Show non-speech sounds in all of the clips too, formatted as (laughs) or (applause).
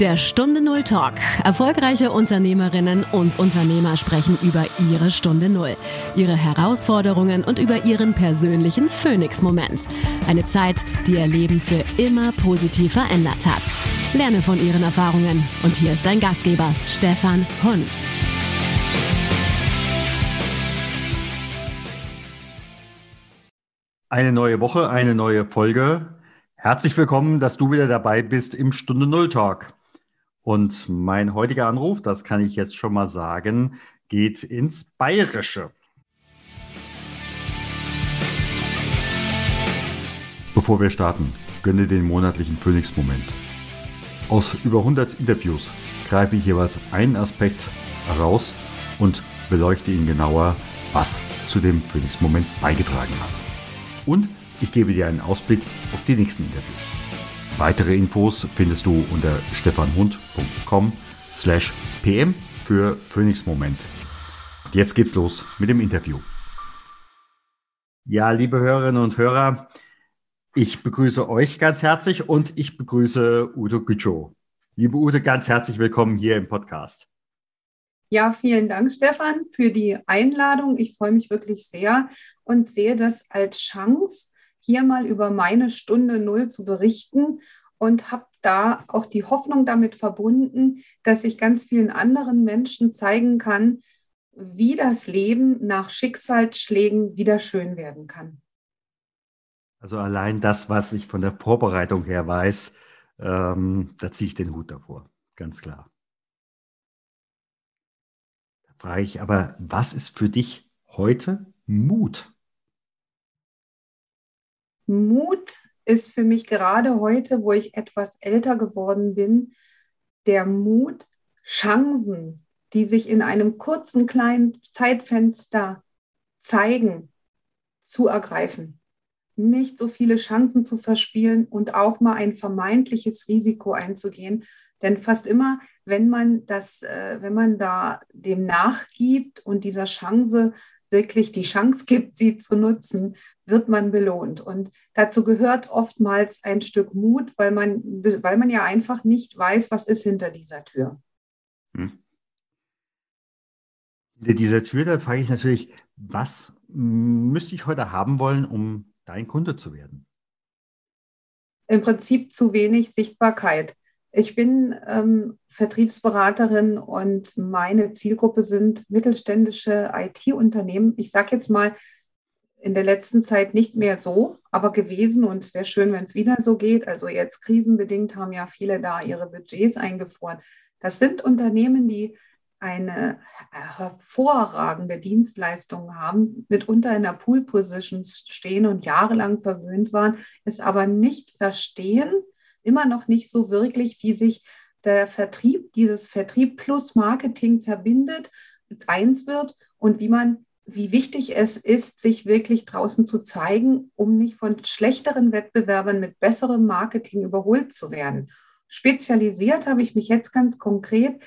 Der Stunde Null Talk. Erfolgreiche Unternehmerinnen und Unternehmer sprechen über ihre Stunde Null, ihre Herausforderungen und über ihren persönlichen Phoenix-Moment. Eine Zeit, die ihr Leben für immer positiv verändert hat. Lerne von ihren Erfahrungen. Und hier ist dein Gastgeber, Stefan Hund. Eine neue Woche, eine neue Folge. Herzlich willkommen, dass du wieder dabei bist im Stunde Null Talk. Und mein heutiger Anruf, das kann ich jetzt schon mal sagen, geht ins Bayerische. Bevor wir starten, gönne den monatlichen Phoenix-Moment. Aus über 100 Interviews greife ich jeweils einen Aspekt heraus und beleuchte ihn genauer, was zu dem Phoenix-Moment beigetragen hat. Und ich gebe dir einen Ausblick auf die nächsten Interviews. Weitere Infos findest du unter stefanhund.com slash pm für Phoenix Moment. Jetzt geht's los mit dem Interview. Ja, liebe Hörerinnen und Hörer, ich begrüße euch ganz herzlich und ich begrüße Udo Gütschow. Liebe Ute, ganz herzlich willkommen hier im Podcast. Ja, vielen Dank, Stefan, für die Einladung. Ich freue mich wirklich sehr und sehe das als Chance, hier mal über meine Stunde Null zu berichten und habe da auch die Hoffnung damit verbunden, dass ich ganz vielen anderen Menschen zeigen kann, wie das Leben nach Schicksalsschlägen wieder schön werden kann. Also allein das, was ich von der Vorbereitung her weiß, ähm, da ziehe ich den Hut davor, ganz klar. Da frage ich aber, was ist für dich heute Mut? Mut ist für mich gerade heute, wo ich etwas älter geworden bin, der Mut, Chancen, die sich in einem kurzen kleinen Zeitfenster zeigen, zu ergreifen. Nicht so viele Chancen zu verspielen und auch mal ein vermeintliches Risiko einzugehen. Denn fast immer, wenn man das, äh, wenn man da dem nachgibt und dieser Chance wirklich die Chance gibt, sie zu nutzen, wird man belohnt. Und dazu gehört oftmals ein Stück Mut, weil man, weil man ja einfach nicht weiß, was ist hinter dieser Tür. Hm. Hinter dieser Tür, da frage ich natürlich, was müsste ich heute haben wollen, um dein Kunde zu werden? Im Prinzip zu wenig Sichtbarkeit. Ich bin ähm, Vertriebsberaterin und meine Zielgruppe sind mittelständische IT-Unternehmen. Ich sage jetzt mal in der letzten Zeit nicht mehr so, aber gewesen und es wäre schön, wenn es wieder so geht. Also jetzt krisenbedingt haben ja viele da ihre Budgets eingefroren. Das sind Unternehmen, die eine hervorragende Dienstleistung haben, mitunter in der Pool-Position stehen und jahrelang verwöhnt waren, es aber nicht verstehen, immer noch nicht so wirklich, wie sich der Vertrieb, dieses Vertrieb plus Marketing verbindet, eins wird und wie man, wie wichtig es ist, sich wirklich draußen zu zeigen, um nicht von schlechteren Wettbewerbern mit besserem Marketing überholt zu werden. Spezialisiert habe ich mich jetzt ganz konkret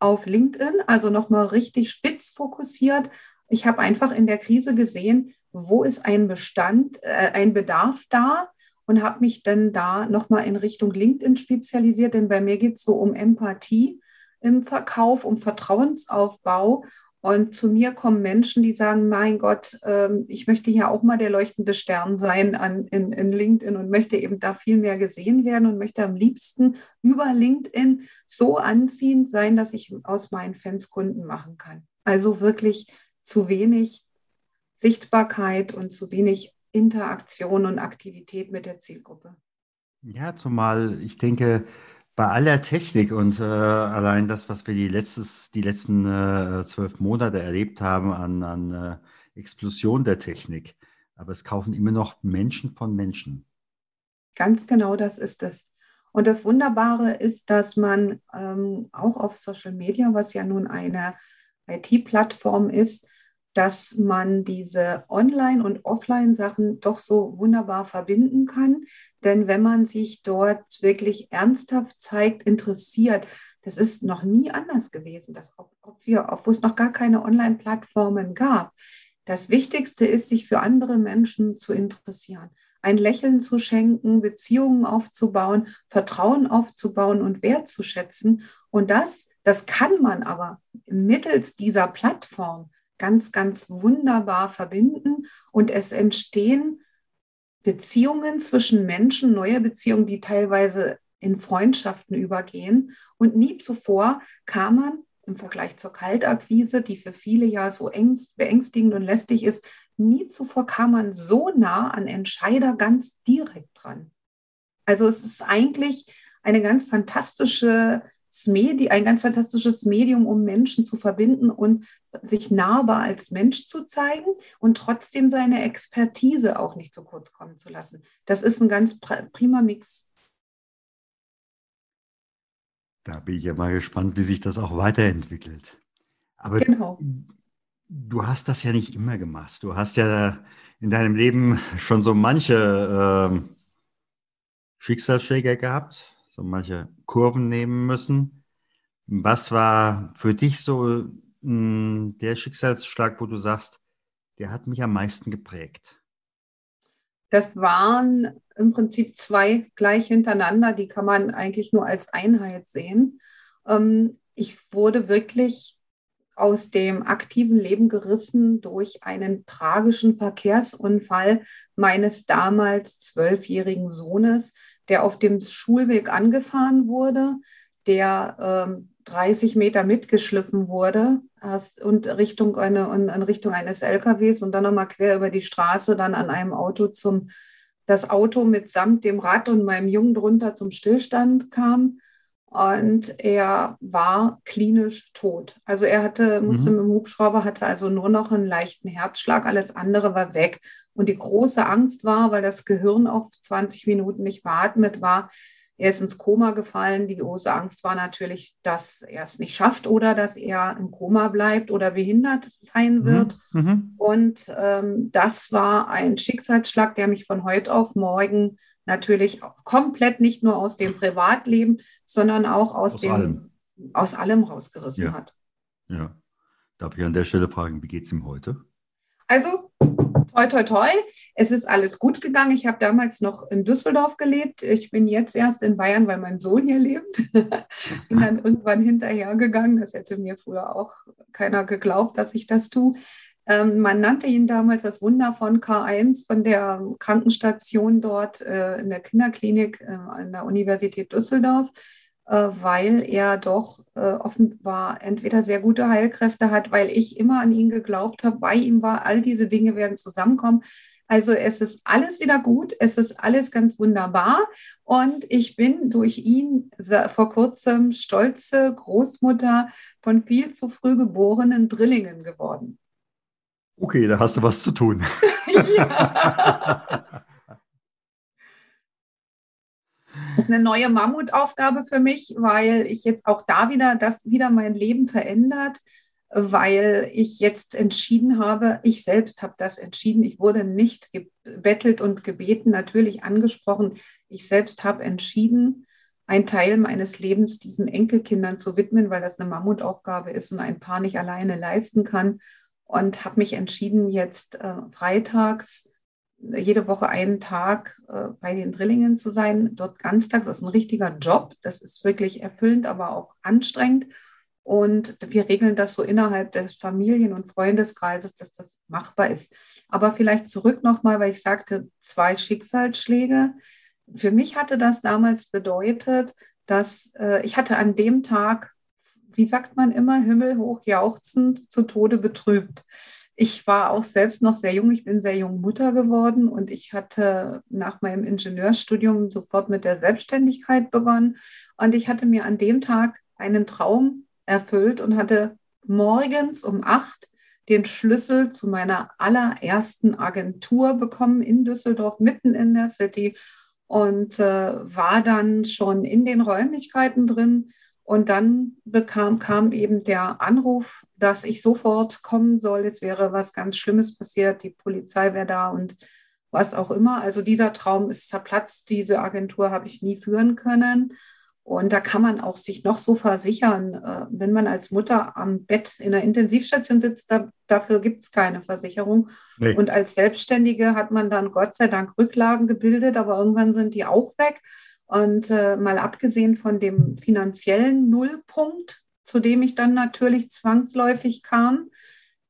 auf LinkedIn, also nochmal richtig spitz fokussiert. Ich habe einfach in der Krise gesehen, wo ist ein Bestand, äh, ein Bedarf da, und habe mich dann da nochmal in Richtung LinkedIn spezialisiert, denn bei mir geht es so um Empathie im Verkauf, um Vertrauensaufbau. Und zu mir kommen Menschen, die sagen, mein Gott, ähm, ich möchte hier auch mal der leuchtende Stern sein an, in, in LinkedIn und möchte eben da viel mehr gesehen werden und möchte am liebsten über LinkedIn so anziehend sein, dass ich aus meinen Fans Kunden machen kann. Also wirklich zu wenig Sichtbarkeit und zu wenig Interaktion und Aktivität mit der Zielgruppe. Ja, zumal ich denke, bei aller Technik und äh, allein das, was wir die, letztes, die letzten äh, zwölf Monate erlebt haben an, an äh, Explosion der Technik, aber es kaufen immer noch Menschen von Menschen. Ganz genau das ist es. Und das Wunderbare ist, dass man ähm, auch auf Social Media, was ja nun eine IT-Plattform ist, dass man diese Online- und Offline-Sachen doch so wunderbar verbinden kann. Denn wenn man sich dort wirklich ernsthaft zeigt, interessiert, das ist noch nie anders gewesen, dass, ob, ob wir, obwohl es noch gar keine Online-Plattformen gab. Das Wichtigste ist, sich für andere Menschen zu interessieren. ein Lächeln zu schenken, Beziehungen aufzubauen, Vertrauen aufzubauen und wertzuschätzen. Und das, das kann man aber mittels dieser Plattform ganz, ganz wunderbar verbinden und es entstehen Beziehungen zwischen Menschen, neue Beziehungen, die teilweise in Freundschaften übergehen. Und nie zuvor kam man im Vergleich zur Kaltakquise, die für viele ja so ängst, beängstigend und lästig ist, nie zuvor kam man so nah an Entscheider ganz direkt dran. Also es ist eigentlich eine ganz fantastische Medi ein ganz fantastisches Medium, um Menschen zu verbinden und sich nahbar als Mensch zu zeigen und trotzdem seine Expertise auch nicht zu kurz kommen zu lassen. Das ist ein ganz prima Mix. Da bin ich ja mal gespannt, wie sich das auch weiterentwickelt. Aber genau. du hast das ja nicht immer gemacht. Du hast ja in deinem Leben schon so manche äh, Schicksalsschläge gehabt, so manche Kurven nehmen müssen. Was war für dich so mh, hm, der Schicksalsschlag, wo du sagst, der hat mich am meisten geprägt? Das waren im Prinzip zwei gleich hintereinander, die kann man eigentlich nur als Einheit sehen. Ähm, ich wurde wirklich aus dem aktiven Leben gerissen durch einen tragischen Verkehrsunfall meines damals zwölfjährigen Sohnes, der auf dem Schulweg angefahren wurde, der ähm, 30 Meter mitgeschliffen wurde und Richtung eine, in Richtung eines LKWs und dann nochmal quer über die Straße dann an einem Auto zum, das Auto mitsamt dem Rad und meinem Jungen drunter zum Stillstand kam. Und er war klinisch tot. Also er hatte, musste mhm. mit dem Hubschrauber, hatte also nur noch einen leichten Herzschlag, alles andere war weg. Und die große Angst war, weil das Gehirn auf 20 Minuten nicht beatmet war, er ist ins Koma gefallen. Die große Angst war natürlich, dass er es nicht schafft oder dass er im Koma bleibt oder behindert sein mhm. wird. Mhm. Und ähm, das war ein Schicksalsschlag, der mich von heute auf morgen natürlich komplett nicht nur aus dem Privatleben, sondern auch aus, aus dem allem. aus allem rausgerissen ja. hat. Ja. Darf ich an der Stelle fragen, wie geht es ihm heute? Also, toi, toi, toi, es ist alles gut gegangen. Ich habe damals noch in Düsseldorf gelebt. Ich bin jetzt erst in Bayern, weil mein Sohn hier lebt. (laughs) bin dann (laughs) irgendwann hinterhergegangen. Das hätte mir früher auch keiner geglaubt, dass ich das tue. Ähm, man nannte ihn damals das Wunder von K1 von der Krankenstation dort äh, in der Kinderklinik äh, an der Universität Düsseldorf, äh, weil er doch äh, offenbar entweder sehr gute Heilkräfte hat, weil ich immer an ihn geglaubt habe, bei ihm war, all diese Dinge werden zusammenkommen. Also es ist alles wieder gut, es ist alles ganz wunderbar und ich bin durch ihn vor kurzem stolze Großmutter von viel zu früh geborenen Drillingen geworden. Okay, da hast du was zu tun. (laughs) ja. (laughs) Das ist eine neue Mammutaufgabe für mich, weil ich jetzt auch da wieder, das wieder mein Leben verändert, weil ich jetzt entschieden habe, ich selbst habe das entschieden. Ich wurde nicht gebettelt und gebeten, natürlich angesprochen. Ich selbst habe entschieden, einen Teil meines Lebens diesen Enkelkindern zu widmen, weil das eine Mammutaufgabe ist und ein Paar nicht alleine leisten kann und habe mich entschieden, jetzt äh, freitags jede Woche einen Tag äh, bei den Drillingen zu sein, dort ganztags. Das ist ein richtiger Job. Das ist wirklich erfüllend, aber auch anstrengend. Und wir regeln das so innerhalb des Familien- und Freundeskreises, dass das machbar ist. Aber vielleicht zurück nochmal, weil ich sagte, zwei Schicksalsschläge. Für mich hatte das damals bedeutet, dass äh, ich hatte an dem Tag wie sagt man immer, himmelhoch jauchzend, zu Tode betrübt. Ich war auch selbst noch sehr jung. Ich bin sehr jung Mutter geworden und ich hatte nach meinem Ingenieurstudium sofort mit der Selbstständigkeit begonnen. Und ich hatte mir an dem Tag einen Traum erfüllt und hatte morgens um acht den Schlüssel zu meiner allerersten Agentur bekommen in Düsseldorf, mitten in der City und äh, war dann schon in den Räumlichkeiten drin und dann bekam, kam eben der Anruf, dass ich sofort kommen soll. Es wäre was ganz Schlimmes passiert, die Polizei wäre da und was auch immer. Also dieser Traum ist zerplatzt. Diese Agentur habe ich nie führen können. Und da kann man auch sich noch so versichern, äh, wenn man als Mutter am Bett in der Intensivstation sitzt, da, dafür gibt es keine Versicherung. Nee. Und als Selbstständige hat man dann Gott sei Dank Rücklagen gebildet, aber irgendwann sind die auch weg. Und äh, mal abgesehen von dem finanziellen Nullpunkt, zu dem ich dann natürlich zwangsläufig kam,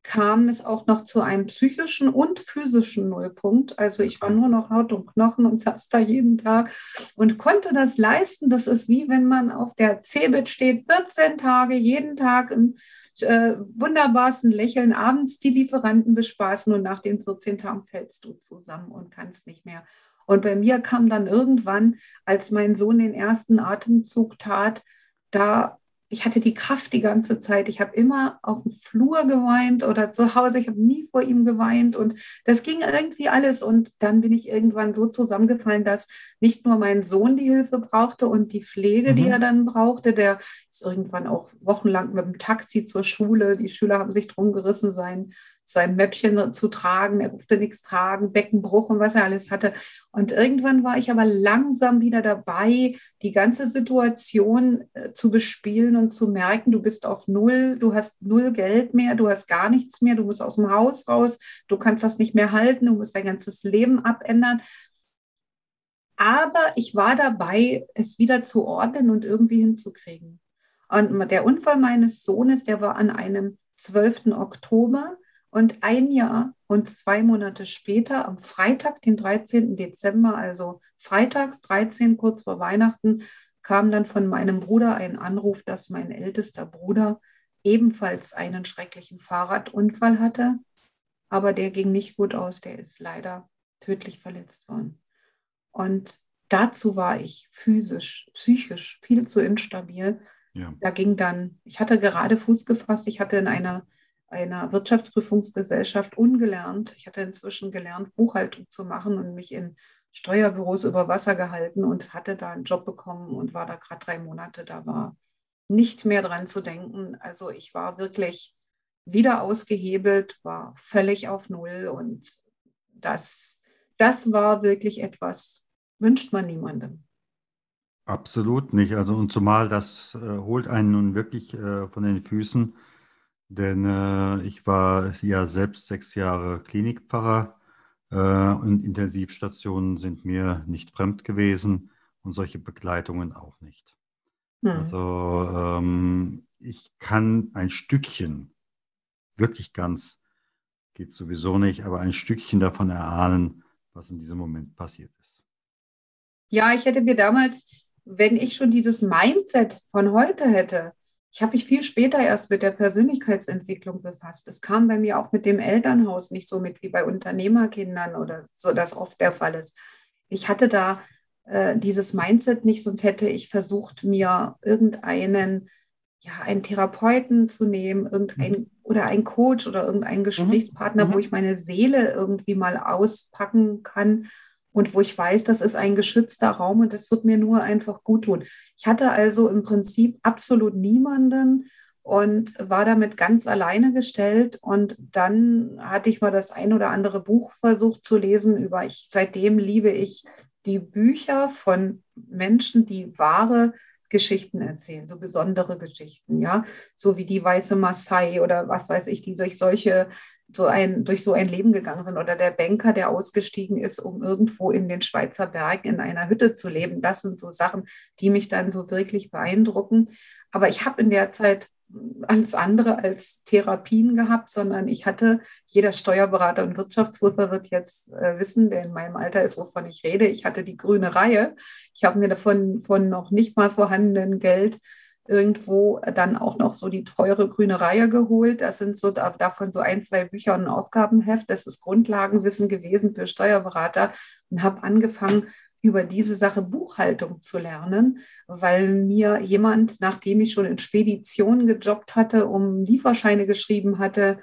kam es auch noch zu einem psychischen und physischen Nullpunkt. Also ich war nur noch Haut und Knochen und saß da jeden Tag und konnte das leisten. Das ist wie wenn man auf der Cebit steht, 14 Tage, jeden Tag im äh, wunderbarsten Lächeln, abends die Lieferanten bespaßen und nach den 14 Tagen fällst du zusammen und kannst nicht mehr. Und bei mir kam dann irgendwann, als mein Sohn den ersten Atemzug tat, da ich hatte die Kraft die ganze Zeit. Ich habe immer auf dem Flur geweint oder zu Hause. Ich habe nie vor ihm geweint und das ging irgendwie alles. Und dann bin ich irgendwann so zusammengefallen, dass nicht nur mein Sohn die Hilfe brauchte und die Pflege, mhm. die er dann brauchte. Der ist irgendwann auch wochenlang mit dem Taxi zur Schule. Die Schüler haben sich drum gerissen, sein sein Mäppchen zu tragen, er durfte nichts tragen, Beckenbruch und was er alles hatte. Und irgendwann war ich aber langsam wieder dabei, die ganze Situation äh, zu bespielen und zu merken, du bist auf Null, du hast null Geld mehr, du hast gar nichts mehr, du musst aus dem Haus raus, du kannst das nicht mehr halten, du musst dein ganzes Leben abändern. Aber ich war dabei, es wieder zu ordnen und irgendwie hinzukriegen. Und der Unfall meines Sohnes, der war an einem 12. Oktober. Und ein Jahr und zwei Monate später, am Freitag, den 13. Dezember, also freitags 13, kurz vor Weihnachten, kam dann von meinem Bruder ein Anruf, dass mein ältester Bruder ebenfalls einen schrecklichen Fahrradunfall hatte. Aber der ging nicht gut aus, der ist leider tödlich verletzt worden. Und dazu war ich physisch, psychisch viel zu instabil. Ja. Da ging dann, ich hatte gerade Fuß gefasst, ich hatte in einer einer Wirtschaftsprüfungsgesellschaft ungelernt. Ich hatte inzwischen gelernt, Buchhaltung zu machen und mich in Steuerbüros über Wasser gehalten und hatte da einen Job bekommen und war da gerade drei Monate. Da war nicht mehr dran zu denken. Also ich war wirklich wieder ausgehebelt, war völlig auf Null und das, das war wirklich etwas, wünscht man niemandem. Absolut nicht. Also und zumal das äh, holt einen nun wirklich äh, von den Füßen denn äh, ich war ja selbst sechs Jahre Klinikpfarrer äh, und Intensivstationen sind mir nicht fremd gewesen und solche Begleitungen auch nicht. Hm. Also ähm, ich kann ein Stückchen, wirklich ganz, geht sowieso nicht, aber ein Stückchen davon erahnen, was in diesem Moment passiert ist. Ja, ich hätte mir damals, wenn ich schon dieses Mindset von heute hätte, ich habe mich viel später erst mit der Persönlichkeitsentwicklung befasst. Es kam bei mir auch mit dem Elternhaus nicht so mit wie bei Unternehmerkindern oder so, das oft der Fall ist. Ich hatte da äh, dieses Mindset nicht, sonst hätte ich versucht, mir irgendeinen, ja, einen Therapeuten zu nehmen, irgendein mhm. oder einen Coach oder irgendeinen mhm. Gesprächspartner, mhm. wo ich meine Seele irgendwie mal auspacken kann und wo ich weiß, das ist ein geschützter Raum und das wird mir nur einfach gut tun. Ich hatte also im Prinzip absolut niemanden und war damit ganz alleine gestellt. Und dann hatte ich mal das ein oder andere Buch versucht zu lesen über, ich, seitdem liebe ich die Bücher von Menschen, die wahre Geschichten erzählen, so besondere Geschichten, ja, so wie die weiße Maasai oder was weiß ich, die durch solche so ein, durch so ein Leben gegangen sind oder der Banker, der ausgestiegen ist, um irgendwo in den Schweizer Bergen in einer Hütte zu leben. Das sind so Sachen, die mich dann so wirklich beeindrucken. Aber ich habe in der Zeit alles andere als Therapien gehabt, sondern ich hatte, jeder Steuerberater und Wirtschaftsprüfer wird jetzt äh, wissen, der in meinem Alter ist, wovon ich rede. Ich hatte die grüne Reihe. Ich habe mir davon von noch nicht mal vorhandenen Geld irgendwo dann auch noch so die teure grüne Reihe geholt. Das sind so davon so ein, zwei Bücher und ein Aufgabenheft. Das ist Grundlagenwissen gewesen für Steuerberater und habe angefangen, über diese Sache Buchhaltung zu lernen, weil mir jemand, nachdem ich schon in Speditionen gejobbt hatte, um Lieferscheine geschrieben hatte,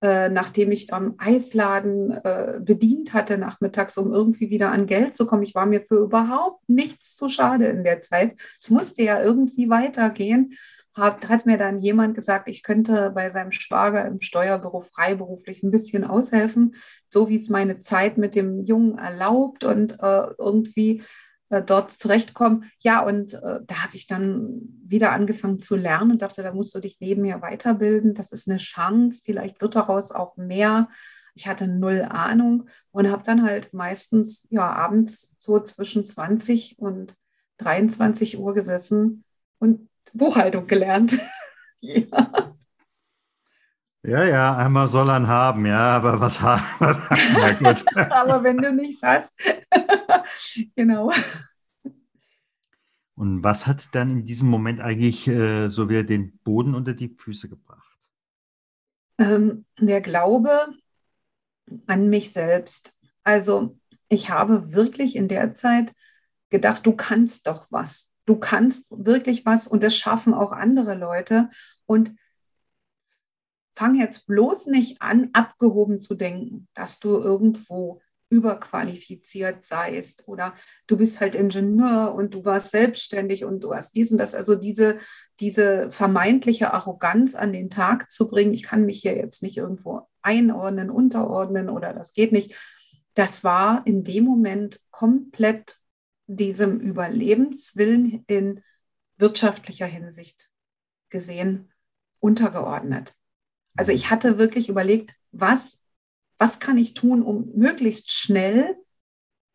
äh, nachdem ich am Eisladen äh, bedient hatte nachmittags, um irgendwie wieder an Geld zu kommen. Ich war mir für überhaupt nichts zu schade in der Zeit. Es musste ja irgendwie weitergehen. Hat, hat mir dann jemand gesagt, ich könnte bei seinem Schwager im Steuerbüro freiberuflich ein bisschen aushelfen, so wie es meine Zeit mit dem Jungen erlaubt. Und äh, irgendwie äh, dort zurechtkommen. Ja, und äh, da habe ich dann wieder angefangen zu lernen und dachte, da musst du dich nebenher weiterbilden. Das ist eine Chance. Vielleicht wird daraus auch mehr. Ich hatte null Ahnung und habe dann halt meistens ja abends so zwischen 20 und 23 Uhr gesessen und Buchhaltung gelernt. (laughs) ja. Ja, ja, einmal soll er haben, ja, aber was haben (laughs) gut. (laughs) aber wenn du nichts hast, (laughs) genau. Und was hat dann in diesem Moment eigentlich äh, so wieder den Boden unter die Füße gebracht? Ähm, der Glaube an mich selbst. Also ich habe wirklich in der Zeit gedacht, du kannst doch was. Du kannst wirklich was und das schaffen auch andere Leute. Und fang jetzt bloß nicht an, abgehoben zu denken, dass du irgendwo überqualifiziert seist oder du bist halt Ingenieur und du warst selbstständig und du hast dies und das. Also diese, diese vermeintliche Arroganz an den Tag zu bringen, ich kann mich hier jetzt nicht irgendwo einordnen, unterordnen oder das geht nicht. Das war in dem Moment komplett diesem Überlebenswillen in wirtschaftlicher Hinsicht gesehen untergeordnet. Also ich hatte wirklich überlegt, was, was kann ich tun, um möglichst schnell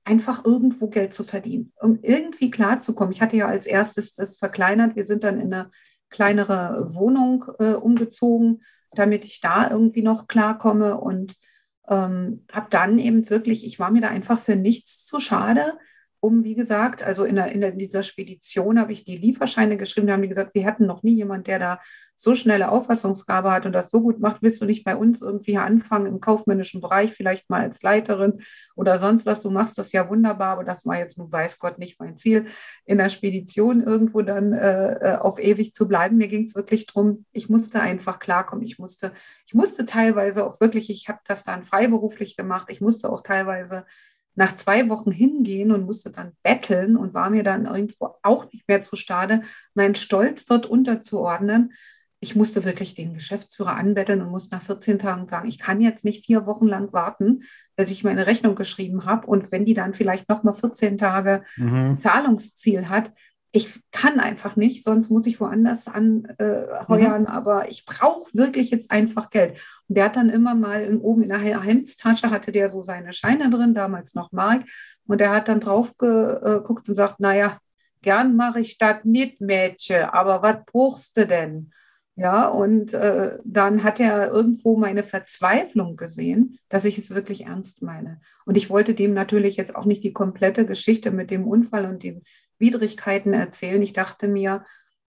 einfach irgendwo Geld zu verdienen, um irgendwie klarzukommen. Ich hatte ja als erstes das verkleinert. Wir sind dann in eine kleinere Wohnung äh, umgezogen, damit ich da irgendwie noch klarkomme und ähm, habe dann eben wirklich, ich war mir da einfach für nichts zu schade, um, wie gesagt, also in, der, in, der, dieser Spedition habe ich die Lieferscheine geschrieben, da haben die gesagt, wir hatten noch nie jemand, der da so schnelle Auffassungsgabe hat und das so gut macht, willst du nicht bei uns irgendwie anfangen im kaufmännischen Bereich, vielleicht mal als Leiterin oder sonst was, du machst das ja wunderbar, aber das war jetzt nun weiß Gott nicht mein Ziel, in der Spedition irgendwo dann äh, äh auf ewig zu bleiben. Mir ging es wirklich darum, ich musste einfach klarkommen, ich musste, ich musste teilweise auch wirklich, ich habe das dann freiberuflich gemacht, ich musste auch teilweise nach zwei Wochen hingehen und musste dann betteln und war mir dann irgendwo auch nicht mehr zu stade, meinen Stolz dort unterzuordnen. Ich musste wirklich den Geschäftsführer anbetteln und musste nach 14 Tagen sagen, ich kann jetzt nicht vier Wochen lang warten, bis ich meine Rechnung geschrieben habe. Und wenn die dann vielleicht noch mal 14 Tage mhm. Zahlungsziel hat, ich kann einfach nicht, sonst muss ich woanders anheuern, äh, mhm. aber ich brauche wirklich jetzt einfach Geld. Und der hat dann immer mal in, oben in der Hemdstasche hatte der so seine Scheine drin, damals noch Mark, und der hat dann drauf geguckt und sagt, naja, gern mache ich das nicht, Mädchen, aber was brauchst du denn? Ja, und äh, dann hat er irgendwo meine Verzweiflung gesehen, dass ich es wirklich ernst meine. Und ich wollte dem natürlich jetzt auch nicht die komplette Geschichte mit dem Unfall und dem Widrigkeiten erzählen. Ich dachte mir,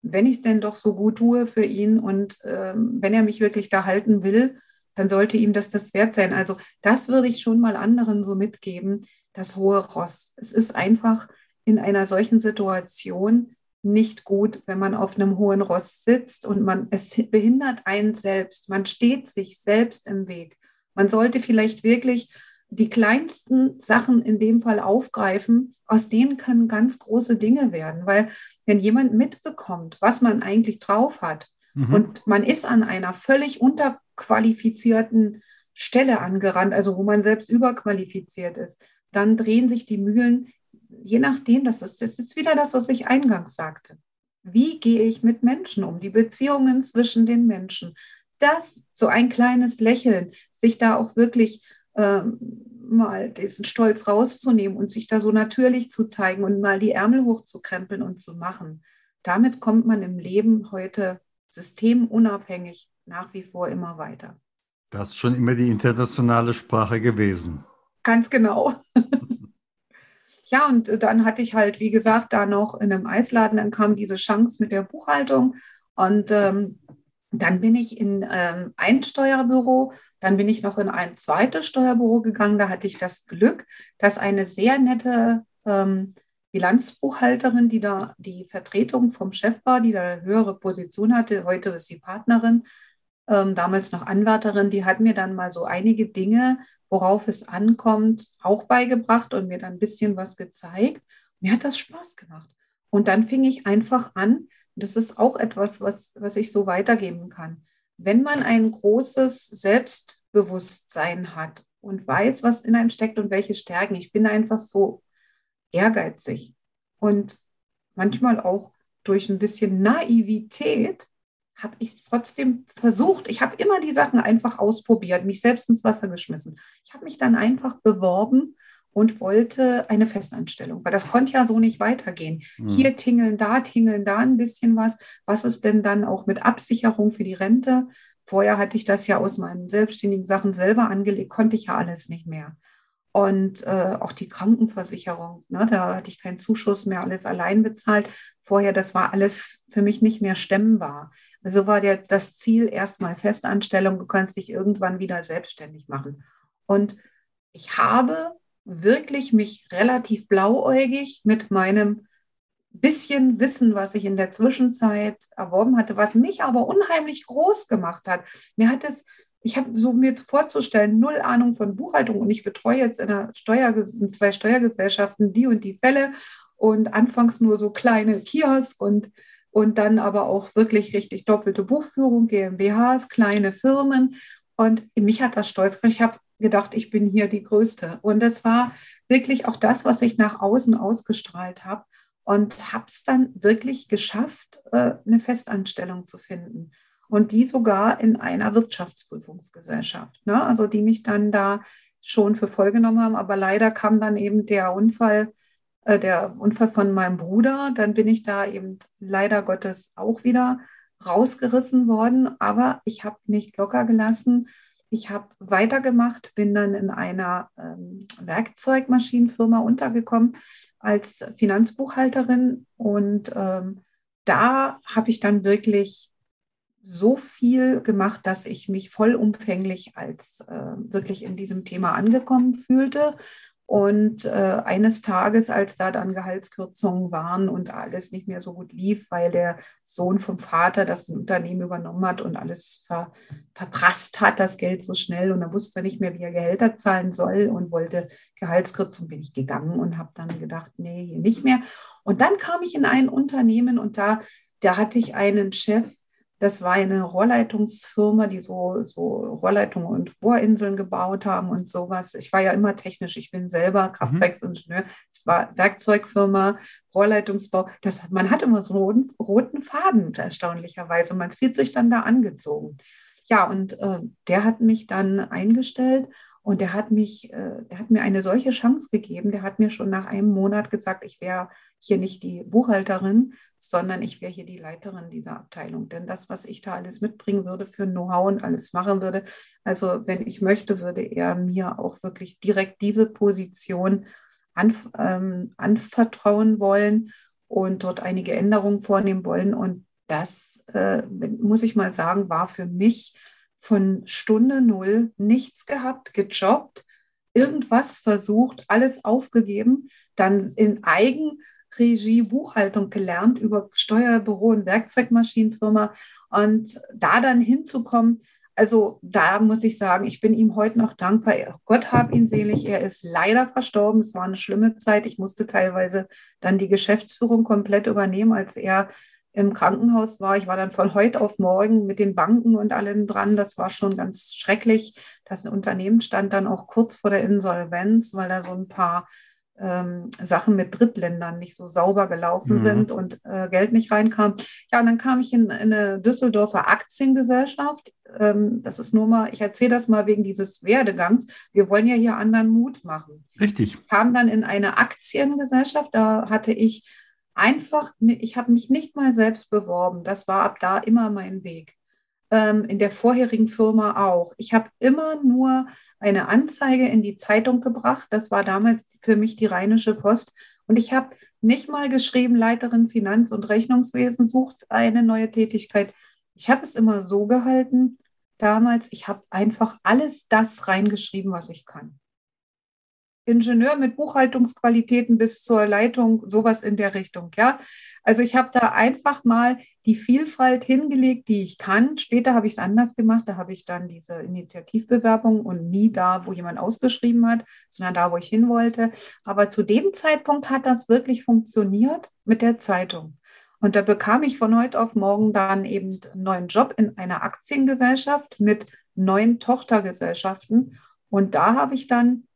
wenn ich es denn doch so gut tue für ihn und ähm, wenn er mich wirklich da halten will, dann sollte ihm das das wert sein. Also das würde ich schon mal anderen so mitgeben, das hohe Ross. Es ist einfach in einer solchen Situation nicht gut, wenn man auf einem hohen Ross sitzt und man es behindert einen selbst. Man steht sich selbst im Weg. Man sollte vielleicht wirklich die kleinsten Sachen in dem Fall aufgreifen, aus denen können ganz große Dinge werden. Weil wenn jemand mitbekommt, was man eigentlich drauf hat mhm. und man ist an einer völlig unterqualifizierten Stelle angerannt, also wo man selbst überqualifiziert ist, dann drehen sich die Mühlen, je nachdem, das ist, das ist wieder das, was ich eingangs sagte. Wie gehe ich mit Menschen um? Die Beziehungen zwischen den Menschen. Das, so ein kleines Lächeln, sich da auch wirklich mal diesen Stolz rauszunehmen und sich da so natürlich zu zeigen und mal die Ärmel hochzukrempeln und zu machen. Damit kommt man im Leben heute systemunabhängig nach wie vor immer weiter. Das ist schon immer die internationale Sprache gewesen. Ganz genau. (laughs) ja, und dann hatte ich halt, wie gesagt, da noch in einem Eisladen, dann kam diese Chance mit der Buchhaltung und ähm, dann bin ich in ähm, ein Steuerbüro, dann bin ich noch in ein zweites Steuerbüro gegangen. Da hatte ich das Glück, dass eine sehr nette ähm, Bilanzbuchhalterin, die da die Vertretung vom Chef war, die da eine höhere Position hatte, heute ist sie Partnerin, ähm, damals noch Anwärterin, die hat mir dann mal so einige Dinge, worauf es ankommt, auch beigebracht und mir dann ein bisschen was gezeigt. Mir hat das Spaß gemacht. Und dann fing ich einfach an, das ist auch etwas, was, was ich so weitergeben kann. Wenn man ein großes Selbstbewusstsein hat und weiß, was in einem steckt und welche Stärken, ich bin einfach so ehrgeizig. Und manchmal auch durch ein bisschen Naivität habe ich es trotzdem versucht. Ich habe immer die Sachen einfach ausprobiert, mich selbst ins Wasser geschmissen. Ich habe mich dann einfach beworben und wollte eine Festanstellung, weil das konnte ja so nicht weitergehen. Mhm. Hier tingeln, da tingeln, da ein bisschen was. Was ist denn dann auch mit Absicherung für die Rente? Vorher hatte ich das ja aus meinen selbstständigen Sachen selber angelegt, konnte ich ja alles nicht mehr. Und äh, auch die Krankenversicherung, ne, da hatte ich keinen Zuschuss mehr, alles allein bezahlt. Vorher, das war alles für mich nicht mehr stemmbar. Also war jetzt das Ziel erstmal Festanstellung, du kannst dich irgendwann wieder selbstständig machen. Und ich habe wirklich mich relativ blauäugig mit meinem bisschen Wissen, was ich in der Zwischenzeit erworben hatte, was mich aber unheimlich groß gemacht hat. Mir hat es, ich habe so mir vorzustellen, null Ahnung von Buchhaltung und ich betreue jetzt in, einer Steuer, in zwei Steuergesellschaften die und die Fälle und anfangs nur so kleine Kiosk und und dann aber auch wirklich richtig doppelte Buchführung, GmbHs, kleine Firmen. Und mich hat das stolz gemacht. Ich habe gedacht, ich bin hier die Größte. Und das war wirklich auch das, was ich nach außen ausgestrahlt habe. Und habe es dann wirklich geschafft, äh, eine Festanstellung zu finden. Und die sogar in einer Wirtschaftsprüfungsgesellschaft. Ne? Also die mich dann da schon für voll genommen haben. Aber leider kam dann eben der Unfall äh, der Unfall von meinem Bruder. Dann bin ich da eben leider Gottes auch wieder rausgerissen worden. Aber ich habe nicht locker gelassen. Ich habe weitergemacht, bin dann in einer ähm, Werkzeugmaschinenfirma untergekommen als Finanzbuchhalterin. Und ähm, da habe ich dann wirklich so viel gemacht, dass ich mich vollumfänglich als äh, wirklich in diesem Thema angekommen fühlte und äh, eines Tages, als da dann Gehaltskürzungen waren und alles nicht mehr so gut lief, weil der Sohn vom Vater das Unternehmen übernommen hat und alles ver verprasst hat, das Geld so schnell und er wusste nicht mehr, wie er Gehälter zahlen soll und wollte Gehaltskürzungen, bin ich gegangen und habe dann gedacht, nee, hier nicht mehr. Und dann kam ich in ein Unternehmen und da, da hatte ich einen Chef, das war eine Rohrleitungsfirma, die so, so Rohrleitungen und Bohrinseln gebaut haben und sowas. Ich war ja immer technisch. Ich bin selber mhm. Kraftwerksingenieur. Es war Werkzeugfirma, Rohrleitungsbau. Das, man hat immer so einen roten, roten Faden, erstaunlicherweise. Man fühlt sich dann da angezogen. Ja, und äh, der hat mich dann eingestellt und der hat mich, äh, der hat mir eine solche Chance gegeben. Der hat mir schon nach einem Monat gesagt, ich wäre hier nicht die Buchhalterin, sondern ich wäre hier die Leiterin dieser Abteilung. Denn das, was ich da alles mitbringen würde für Know-how und alles machen würde, also wenn ich möchte, würde er mir auch wirklich direkt diese Position anf ähm, anvertrauen wollen und dort einige Änderungen vornehmen wollen. Und das, äh, muss ich mal sagen, war für mich von Stunde null nichts gehabt, gejobbt, irgendwas versucht, alles aufgegeben, dann in Eigenregie Buchhaltung gelernt über Steuerbüro und Werkzeugmaschinenfirma und da dann hinzukommen, also da muss ich sagen, ich bin ihm heute noch dankbar. Gott hab ihn selig. Er ist leider verstorben. Es war eine schlimme Zeit. Ich musste teilweise dann die Geschäftsführung komplett übernehmen, als er im Krankenhaus war. Ich war dann von heute auf morgen mit den Banken und allem dran. Das war schon ganz schrecklich. Das Unternehmen stand dann auch kurz vor der Insolvenz, weil da so ein paar ähm, Sachen mit Drittländern nicht so sauber gelaufen mhm. sind und äh, Geld nicht reinkam. Ja, und dann kam ich in, in eine Düsseldorfer Aktiengesellschaft. Ähm, das ist nur mal, ich erzähle das mal wegen dieses Werdegangs. Wir wollen ja hier anderen Mut machen. Richtig. Kam dann in eine Aktiengesellschaft, da hatte ich einfach, ich habe mich nicht mal selbst beworben. Das war ab da immer mein Weg. Ähm, in der vorherigen Firma auch. Ich habe immer nur eine Anzeige in die Zeitung gebracht. Das war damals für mich die Rheinische Post. Und ich habe nicht mal geschrieben, Leiterin Finanz- und Rechnungswesen sucht eine neue Tätigkeit. Ich habe es immer so gehalten damals, ich habe einfach alles das reingeschrieben, was ich kann. Ingenieur mit Buchhaltungsqualitäten bis zur Leitung, sowas in der Richtung. Ja, also ich habe da einfach mal die Vielfalt hingelegt, die ich kann. Später habe ich es anders gemacht. Da habe ich dann diese Initiativbewerbung und nie da, wo jemand ausgeschrieben hat, sondern da, wo ich hin wollte. Aber zu dem Zeitpunkt hat das wirklich funktioniert mit der Zeitung. Und da bekam ich von heute auf morgen dann eben einen neuen Job in einer Aktiengesellschaft mit neun Tochtergesellschaften. Und da habe ich dann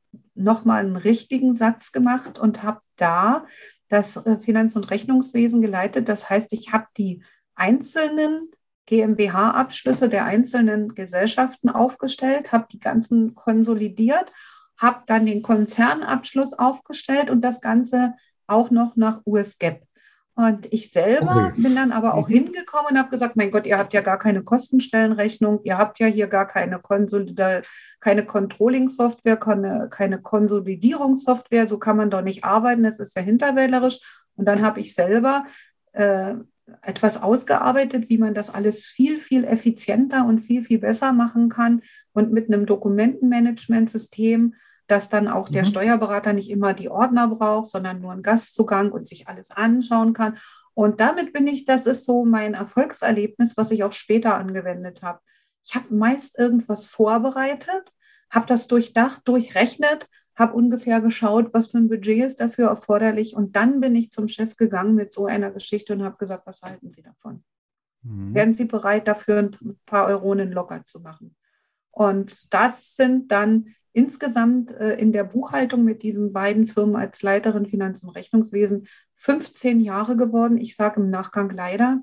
nochmal einen richtigen Satz gemacht und habe da das äh, Finanz- und Rechnungswesen geleitet. Das heißt, ich habe die einzelnen GmbH-Abschlüsse der einzelnen Gesellschaften aufgestellt, habe die ganzen konsolidiert, habe dann den Konzernabschluss aufgestellt und das Ganze auch noch nach US-GAAP. Und ich selber bin dann aber auch mhm. hingekommen und habe gesagt, mein Gott, ihr habt ja gar keine Kostenstellenrechnung, ihr habt ja hier gar keine, Konsolida keine Controlling-Software, keine, keine Konsolidierungssoftware, so kann man doch nicht arbeiten, das ist ja hinterwählerisch. Und dann habe ich selber äh, etwas ausgearbeitet, wie man das alles viel, viel effizienter und viel, viel besser machen kann und mit einem Dokumentenmanagementsystem dass dann auch der mhm. Steuerberater nicht immer die Ordner braucht, sondern nur einen Gastzugang und sich alles anschauen kann. Und damit bin ich, das ist so mein Erfolgserlebnis, was ich auch später angewendet habe. Ich habe meist irgendwas vorbereitet, habe das durchdacht, durchrechnet, habe ungefähr geschaut, was für ein Budget ist dafür erforderlich. Und dann bin ich zum Chef gegangen mit so einer Geschichte und habe gesagt, was halten Sie davon? Mhm. Wären Sie bereit, dafür ein paar Euronen locker zu machen? Und das sind dann insgesamt äh, in der Buchhaltung mit diesen beiden Firmen als Leiterin Finanz- und Rechnungswesen 15 Jahre geworden. Ich sage im Nachgang leider.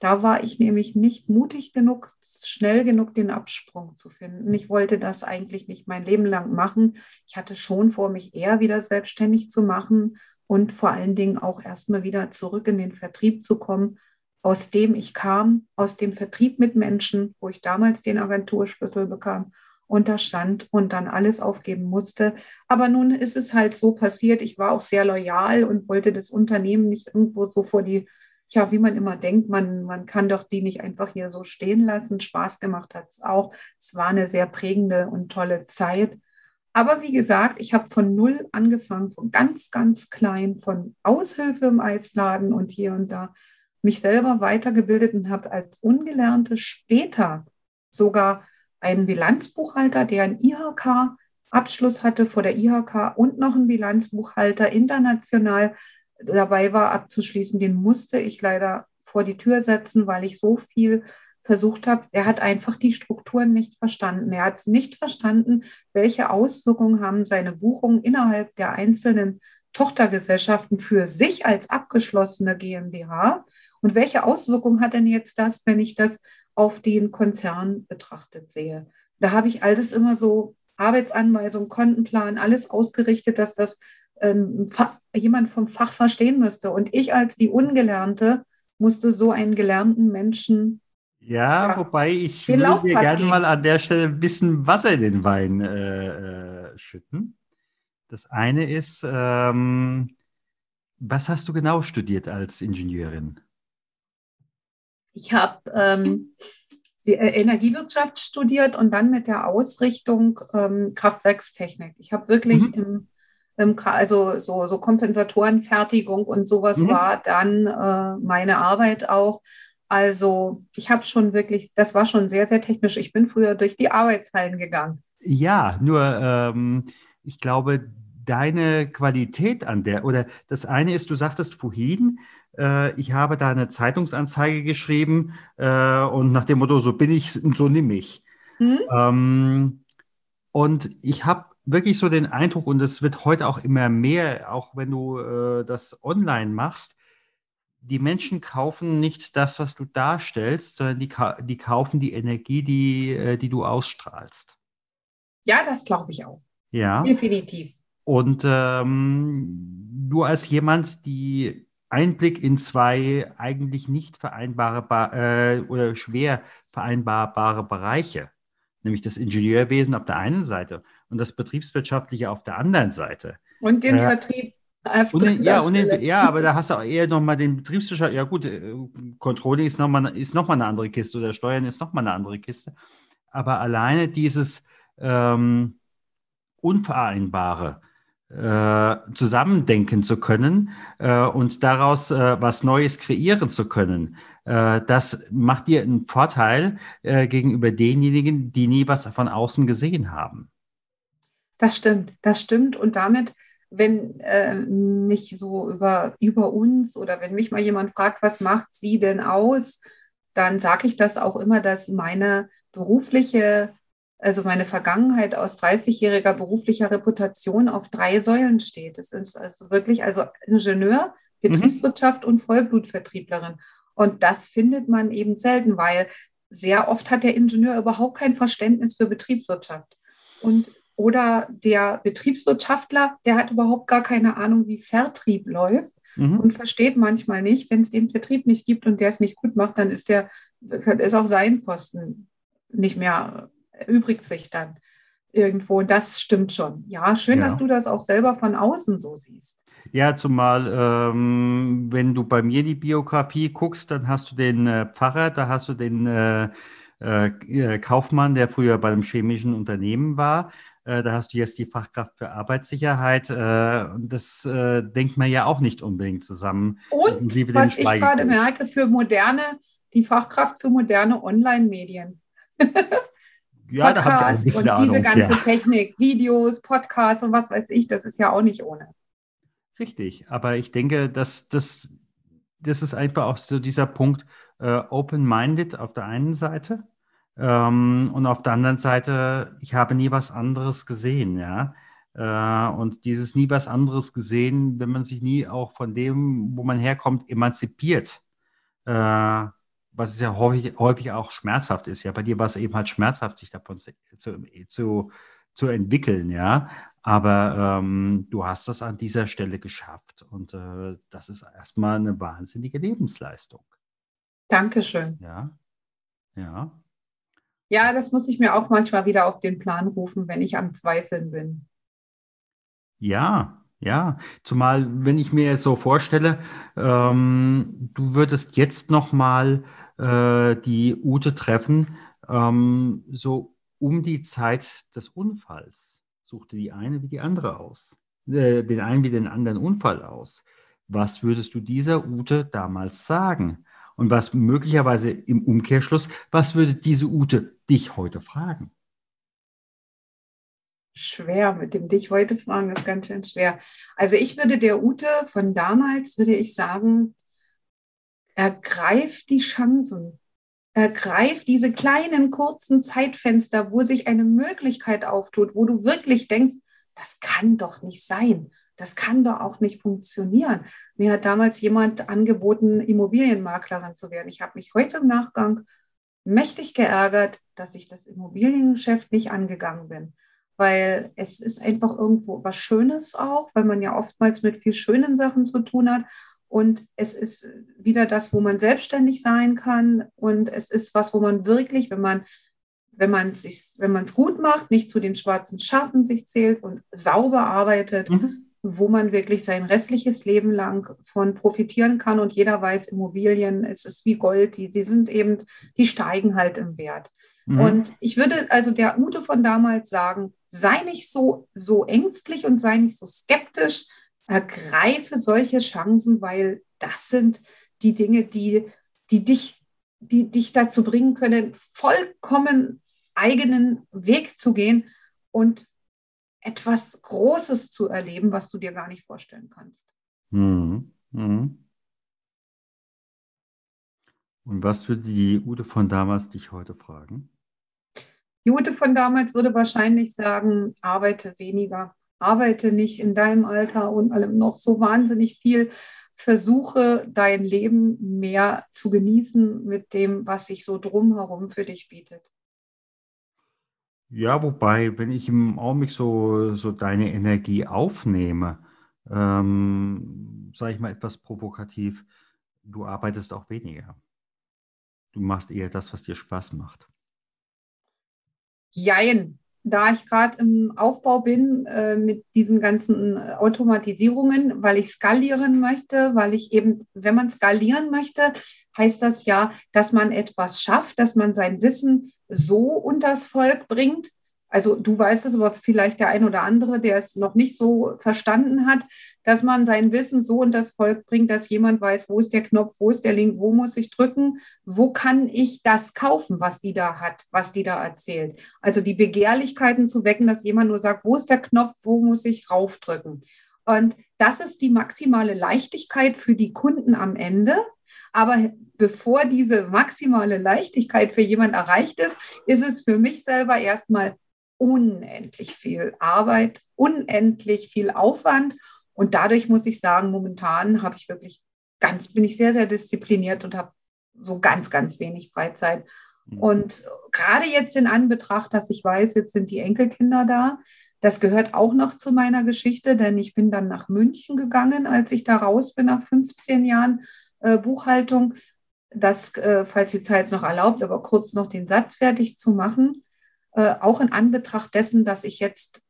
Da war ich nämlich nicht mutig genug, schnell genug den Absprung zu finden. Ich wollte das eigentlich nicht mein Leben lang machen. Ich hatte schon vor, mich eher wieder selbstständig zu machen und vor allen Dingen auch erstmal wieder zurück in den Vertrieb zu kommen, aus dem ich kam, aus dem Vertrieb mit Menschen, wo ich damals den Agenturschlüssel bekam unterstand und dann alles aufgeben musste. Aber nun ist es halt so passiert. Ich war auch sehr loyal und wollte das Unternehmen nicht irgendwo so vor die, ja, wie man immer denkt, man, man kann doch die nicht einfach hier so stehen lassen. Spaß gemacht hat es auch. Es war eine sehr prägende und tolle Zeit. Aber wie gesagt, ich habe von null angefangen, von ganz, ganz klein, von Aushilfe im Eisladen und hier und da mich selber weitergebildet und habe als Ungelernte später sogar einen Bilanzbuchhalter, der einen IHK-Abschluss hatte vor der IHK und noch einen Bilanzbuchhalter international dabei war abzuschließen. Den musste ich leider vor die Tür setzen, weil ich so viel versucht habe. Er hat einfach die Strukturen nicht verstanden. Er hat es nicht verstanden, welche Auswirkungen haben seine Buchungen innerhalb der einzelnen Tochtergesellschaften für sich als abgeschlossene GmbH und welche Auswirkungen hat denn jetzt das, wenn ich das auf den Konzern betrachtet sehe. Da habe ich alles immer so Arbeitsanweisung, Kontenplan, alles ausgerichtet, dass das ähm, jemand vom Fach verstehen müsste. Und ich als die Ungelernte musste so einen gelernten Menschen. Ja, ja wobei ich würde gerne mal an der Stelle ein bisschen Wasser in den Wein äh, äh, schütten. Das eine ist, ähm, was hast du genau studiert als Ingenieurin? Ich habe ähm, die äh, Energiewirtschaft studiert und dann mit der Ausrichtung ähm, Kraftwerkstechnik. Ich habe wirklich mhm. im, also so, so Kompensatorenfertigung und sowas mhm. war dann äh, meine Arbeit auch. Also ich habe schon wirklich, das war schon sehr, sehr technisch. Ich bin früher durch die Arbeitshallen gegangen. Ja, nur ähm, ich glaube, deine Qualität an der, oder das eine ist, du sagtest vorhin, ich habe da eine Zeitungsanzeige geschrieben äh, und nach dem Motto, so bin ich, so nimm ich. Hm? Ähm, und ich habe wirklich so den Eindruck, und es wird heute auch immer mehr, auch wenn du äh, das online machst, die Menschen kaufen nicht das, was du darstellst, sondern die, die kaufen die Energie, die, äh, die du ausstrahlst. Ja, das glaube ich auch. Ja. Definitiv. Und ähm, du als jemand, die Einblick in zwei eigentlich nicht vereinbare äh, oder schwer vereinbarbare Bereiche, nämlich das Ingenieurwesen auf der einen Seite und das Betriebswirtschaftliche auf der anderen Seite. Und den äh, Vertrieb. Und den, ja, und den, ja, aber da (laughs) hast du auch eher nochmal den Betriebswirtschaft. Ja, gut, äh, Controlling ist nochmal noch eine andere Kiste oder Steuern ist nochmal eine andere Kiste. Aber alleine dieses ähm, Unvereinbare, äh, zusammendenken zu können äh, und daraus äh, was Neues kreieren zu können. Äh, das macht dir einen Vorteil äh, gegenüber denjenigen, die nie was von außen gesehen haben. Das stimmt, das stimmt. Und damit, wenn äh, mich so über, über uns oder wenn mich mal jemand fragt, was macht sie denn aus, dann sage ich das auch immer, dass meine berufliche also meine Vergangenheit aus 30-jähriger beruflicher Reputation auf drei Säulen steht. Es ist also wirklich also Ingenieur, mhm. Betriebswirtschaft mhm. und Vollblutvertrieblerin. Und das findet man eben selten, weil sehr oft hat der Ingenieur überhaupt kein Verständnis für Betriebswirtschaft. Und oder der Betriebswirtschaftler, der hat überhaupt gar keine Ahnung, wie Vertrieb läuft mhm. und versteht manchmal nicht, wenn es den Vertrieb nicht gibt und der es nicht gut macht, dann ist der ist auch sein Posten nicht mehr erübrigt sich dann irgendwo. Und das stimmt schon. Ja, schön, ja. dass du das auch selber von außen so siehst. Ja, zumal, ähm, wenn du bei mir die Biografie guckst, dann hast du den äh, Pfarrer, da hast du den äh, äh, Kaufmann, der früher bei einem chemischen Unternehmen war. Äh, da hast du jetzt die Fachkraft für Arbeitssicherheit. Äh, das äh, denkt man ja auch nicht unbedingt zusammen. Und was ich gerade merke, für moderne, die Fachkraft für moderne Online-Medien. (laughs) ja, da habe ich auch ein bisschen und Ahnung, diese ganze ja. Technik, Videos, Podcasts und was weiß ich, das ist ja auch nicht ohne. Richtig, aber ich denke, dass das, das ist einfach auch so dieser Punkt, äh, open-minded auf der einen Seite ähm, und auf der anderen Seite, ich habe nie was anderes gesehen, ja. Äh, und dieses nie was anderes gesehen, wenn man sich nie auch von dem, wo man herkommt, emanzipiert, äh, was es ja häufig, häufig auch schmerzhaft ist. Ja, bei dir war es eben halt schmerzhaft, sich davon zu, zu, zu entwickeln, ja. Aber ähm, du hast das an dieser Stelle geschafft und äh, das ist erstmal eine wahnsinnige Lebensleistung. Dankeschön. Ja, ja. Ja, das muss ich mir auch manchmal wieder auf den Plan rufen, wenn ich am Zweifeln bin. Ja, ja. Zumal, wenn ich mir so vorstelle, ähm, du würdest jetzt nochmal äh, die Ute treffen, ähm, so um die Zeit des Unfalls. Suchte die eine wie die andere aus. Äh, den einen wie den anderen Unfall aus. Was würdest du dieser Ute damals sagen? Und was möglicherweise im Umkehrschluss, was würde diese Ute dich heute fragen? Schwer, mit dem dich heute fragen ist ganz schön schwer. Also ich würde der Ute von damals, würde ich sagen, ergreif die Chancen. Ergreif diese kleinen, kurzen Zeitfenster, wo sich eine Möglichkeit auftut, wo du wirklich denkst, das kann doch nicht sein. Das kann doch auch nicht funktionieren. Mir hat damals jemand angeboten, Immobilienmaklerin zu werden. Ich habe mich heute im Nachgang mächtig geärgert, dass ich das Immobiliengeschäft nicht angegangen bin. Weil es ist einfach irgendwo was Schönes auch, weil man ja oftmals mit viel schönen Sachen zu tun hat. Und es ist wieder das, wo man selbstständig sein kann. Und es ist was, wo man wirklich, wenn man wenn man es wenn gut macht, nicht zu den schwarzen Schafen sich zählt und sauber arbeitet, mhm wo man wirklich sein restliches Leben lang von profitieren kann. Und jeder weiß, Immobilien, es ist wie Gold, die, sie sind eben, die steigen halt im Wert. Mhm. Und ich würde also der Ute von damals sagen, sei nicht so, so ängstlich und sei nicht so skeptisch, ergreife solche Chancen, weil das sind die Dinge, die, die dich, die dich dazu bringen können, vollkommen eigenen Weg zu gehen und etwas Großes zu erleben, was du dir gar nicht vorstellen kannst. Mhm. Mhm. Und was würde die Ute von damals dich heute fragen? Die Ute von damals würde wahrscheinlich sagen, arbeite weniger, arbeite nicht in deinem Alter und allem noch so wahnsinnig viel. Versuche dein Leben mehr zu genießen mit dem, was sich so drumherum für dich bietet. Ja, wobei, wenn ich im Augenblick so, so deine Energie aufnehme, ähm, sage ich mal etwas provokativ, du arbeitest auch weniger. Du machst eher das, was dir Spaß macht. Jein, da ich gerade im Aufbau bin äh, mit diesen ganzen äh, Automatisierungen, weil ich skalieren möchte, weil ich eben, wenn man skalieren möchte, heißt das ja, dass man etwas schafft, dass man sein Wissen so unters Volk bringt. Also du weißt es, aber vielleicht der ein oder andere, der es noch nicht so verstanden hat, dass man sein Wissen so unters Volk bringt, dass jemand weiß, wo ist der Knopf, wo ist der Link, wo muss ich drücken, wo kann ich das kaufen, was die da hat, was die da erzählt. Also die Begehrlichkeiten zu wecken, dass jemand nur sagt, wo ist der Knopf, wo muss ich raufdrücken. Und das ist die maximale Leichtigkeit für die Kunden am Ende, Aber bevor diese maximale Leichtigkeit für jemand erreicht ist, ist es für mich selber erstmal unendlich viel Arbeit, unendlich viel Aufwand. Und dadurch muss ich sagen, momentan habe ich wirklich ganz, bin ich sehr, sehr diszipliniert und habe so ganz, ganz wenig Freizeit. Mhm. Und gerade jetzt in Anbetracht, dass ich weiß, jetzt sind die Enkelkinder da, das gehört auch noch zu meiner Geschichte, denn ich bin dann nach München gegangen, als ich da raus bin nach 15 Jahren äh, Buchhaltung. Das, äh, falls die Zeit es noch erlaubt, aber kurz noch den Satz fertig zu machen. Äh, auch in Anbetracht dessen, dass ich jetzt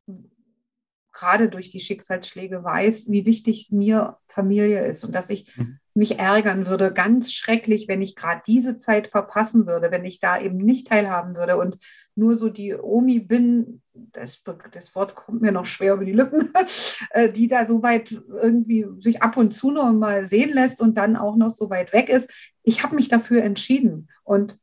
gerade durch die Schicksalsschläge weiß, wie wichtig mir Familie ist und dass ich mhm mich ärgern würde, ganz schrecklich, wenn ich gerade diese Zeit verpassen würde, wenn ich da eben nicht teilhaben würde und nur so die Omi bin, das, das Wort kommt mir noch schwer über die Lippen, (laughs) äh, die da so weit irgendwie sich ab und zu noch mal sehen lässt und dann auch noch so weit weg ist. Ich habe mich dafür entschieden und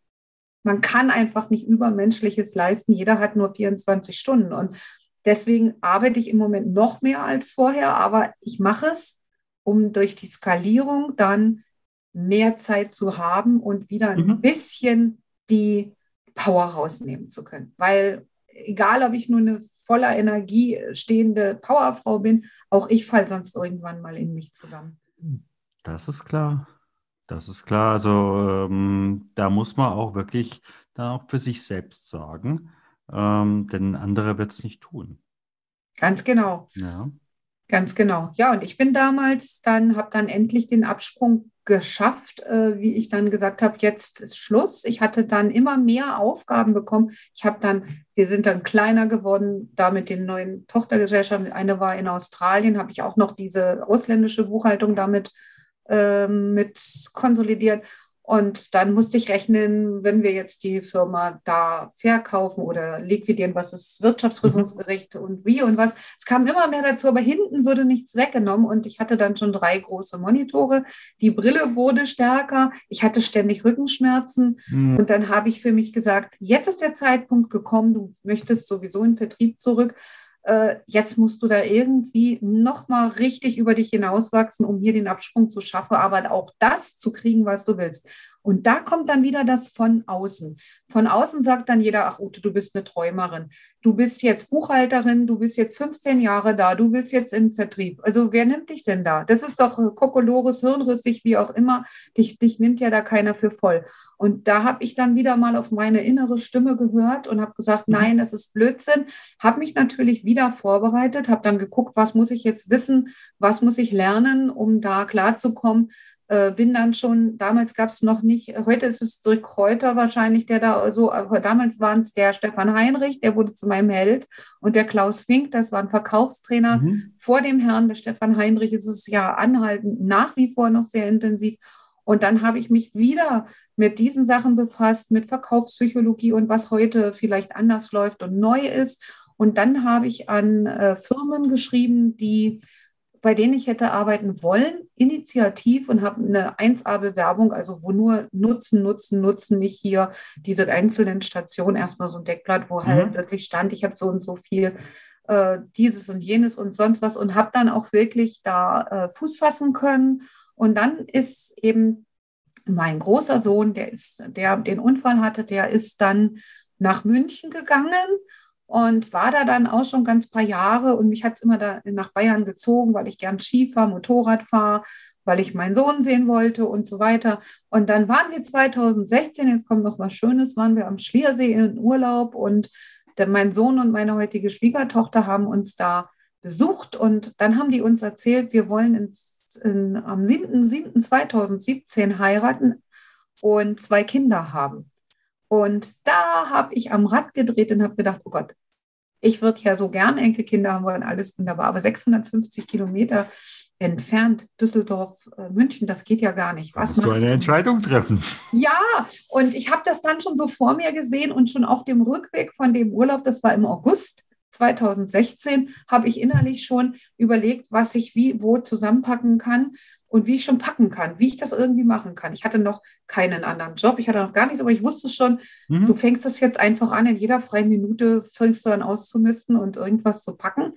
man kann einfach nicht Übermenschliches leisten. Jeder hat nur 24 Stunden und deswegen arbeite ich im Moment noch mehr als vorher, aber ich mache es um durch die Skalierung dann mehr Zeit zu haben und wieder ein mhm. bisschen die Power rausnehmen zu können. Weil egal, ob ich nur eine voller Energie stehende Powerfrau bin, auch ich falle sonst irgendwann mal in mich zusammen. Das ist klar. Das ist klar. Also ähm, da muss man auch wirklich dann auch für sich selbst sorgen, ähm, denn andere wird es nicht tun. Ganz genau. Ja. Ganz genau. Ja, und ich bin damals dann, habe dann endlich den Absprung geschafft, äh, wie ich dann gesagt habe, jetzt ist Schluss. Ich hatte dann immer mehr Aufgaben bekommen. Ich habe dann, wir sind dann kleiner geworden, da mit den neuen Tochtergesellschaften. Eine war in Australien, habe ich auch noch diese ausländische Buchhaltung damit äh, mit konsolidiert. Und dann musste ich rechnen, wenn wir jetzt die Firma da verkaufen oder liquidieren, was ist Wirtschaftsprüfungsgericht mhm. und wie und was. Es kam immer mehr dazu, aber hinten wurde nichts weggenommen und ich hatte dann schon drei große Monitore. Die Brille wurde stärker. Ich hatte ständig Rückenschmerzen mhm. und dann habe ich für mich gesagt, jetzt ist der Zeitpunkt gekommen, du möchtest sowieso in Vertrieb zurück äh, jetzt musst du da irgendwie nochmal richtig über dich hinauswachsen, um hier den Absprung zu schaffen, aber auch das zu kriegen, was du willst. Und da kommt dann wieder das von außen. Von außen sagt dann jeder, ach Ute, du bist eine Träumerin. Du bist jetzt Buchhalterin, du bist jetzt 15 Jahre da, du willst jetzt in Vertrieb. Also wer nimmt dich denn da? Das ist doch Kokolores, Hirnrissig, wie auch immer. Dich, dich nimmt ja da keiner für voll. Und da habe ich dann wieder mal auf meine innere Stimme gehört und habe gesagt, mhm. nein, das ist Blödsinn. Habe mich natürlich wieder vorbereitet, habe dann geguckt, was muss ich jetzt wissen, was muss ich lernen, um da klarzukommen äh, bin dann schon, damals gab es noch nicht, heute ist es Dirk Kräuter wahrscheinlich, der da so, aber damals waren es der Stefan Heinrich, der wurde zu meinem Held und der Klaus Fink, das war ein Verkaufstrainer mhm. vor dem Herrn. Der Stefan Heinrich ist es ja anhaltend nach wie vor noch sehr intensiv. Und dann habe ich mich wieder mit diesen Sachen befasst, mit Verkaufspsychologie und was heute vielleicht anders läuft und neu ist. Und dann habe ich an äh, Firmen geschrieben, die bei denen ich hätte arbeiten wollen, initiativ und habe eine 1A-Bewerbung, also wo nur Nutzen, Nutzen, Nutzen, nicht hier diese einzelnen Stationen, erstmal so ein Deckblatt, wo halt mhm. halt wirklich stand, ich habe so und so viel äh, dieses und jenes und sonst was und habe dann auch wirklich da äh, Fuß fassen können. Und dann ist eben mein großer Sohn, der ist, der den Unfall hatte, der ist dann nach München gegangen und war da dann auch schon ganz paar Jahre und mich hat es immer da nach Bayern gezogen, weil ich gern Ski fahre, Motorrad fahre, weil ich meinen Sohn sehen wollte und so weiter. Und dann waren wir 2016, jetzt kommt noch was Schönes, waren wir am Schliersee in Urlaub und der, mein Sohn und meine heutige Schwiegertochter haben uns da besucht und dann haben die uns erzählt, wir wollen ins, in, am 7.7.2017 heiraten und zwei Kinder haben. Und da habe ich am Rad gedreht und habe gedacht, oh Gott, ich würde ja so gern Enkelkinder haben wollen, alles wunderbar, aber 650 Kilometer entfernt, Düsseldorf, äh, München, das geht ja gar nicht. Was musst du eine du? Entscheidung treffen? Ja, und ich habe das dann schon so vor mir gesehen und schon auf dem Rückweg von dem Urlaub, das war im August 2016, habe ich innerlich schon überlegt, was ich wie wo zusammenpacken kann und wie ich schon packen kann, wie ich das irgendwie machen kann. Ich hatte noch keinen anderen Job, ich hatte noch gar nichts, aber ich wusste schon, mhm. du fängst das jetzt einfach an, in jeder freien Minute fängst du an auszumisten und irgendwas zu packen.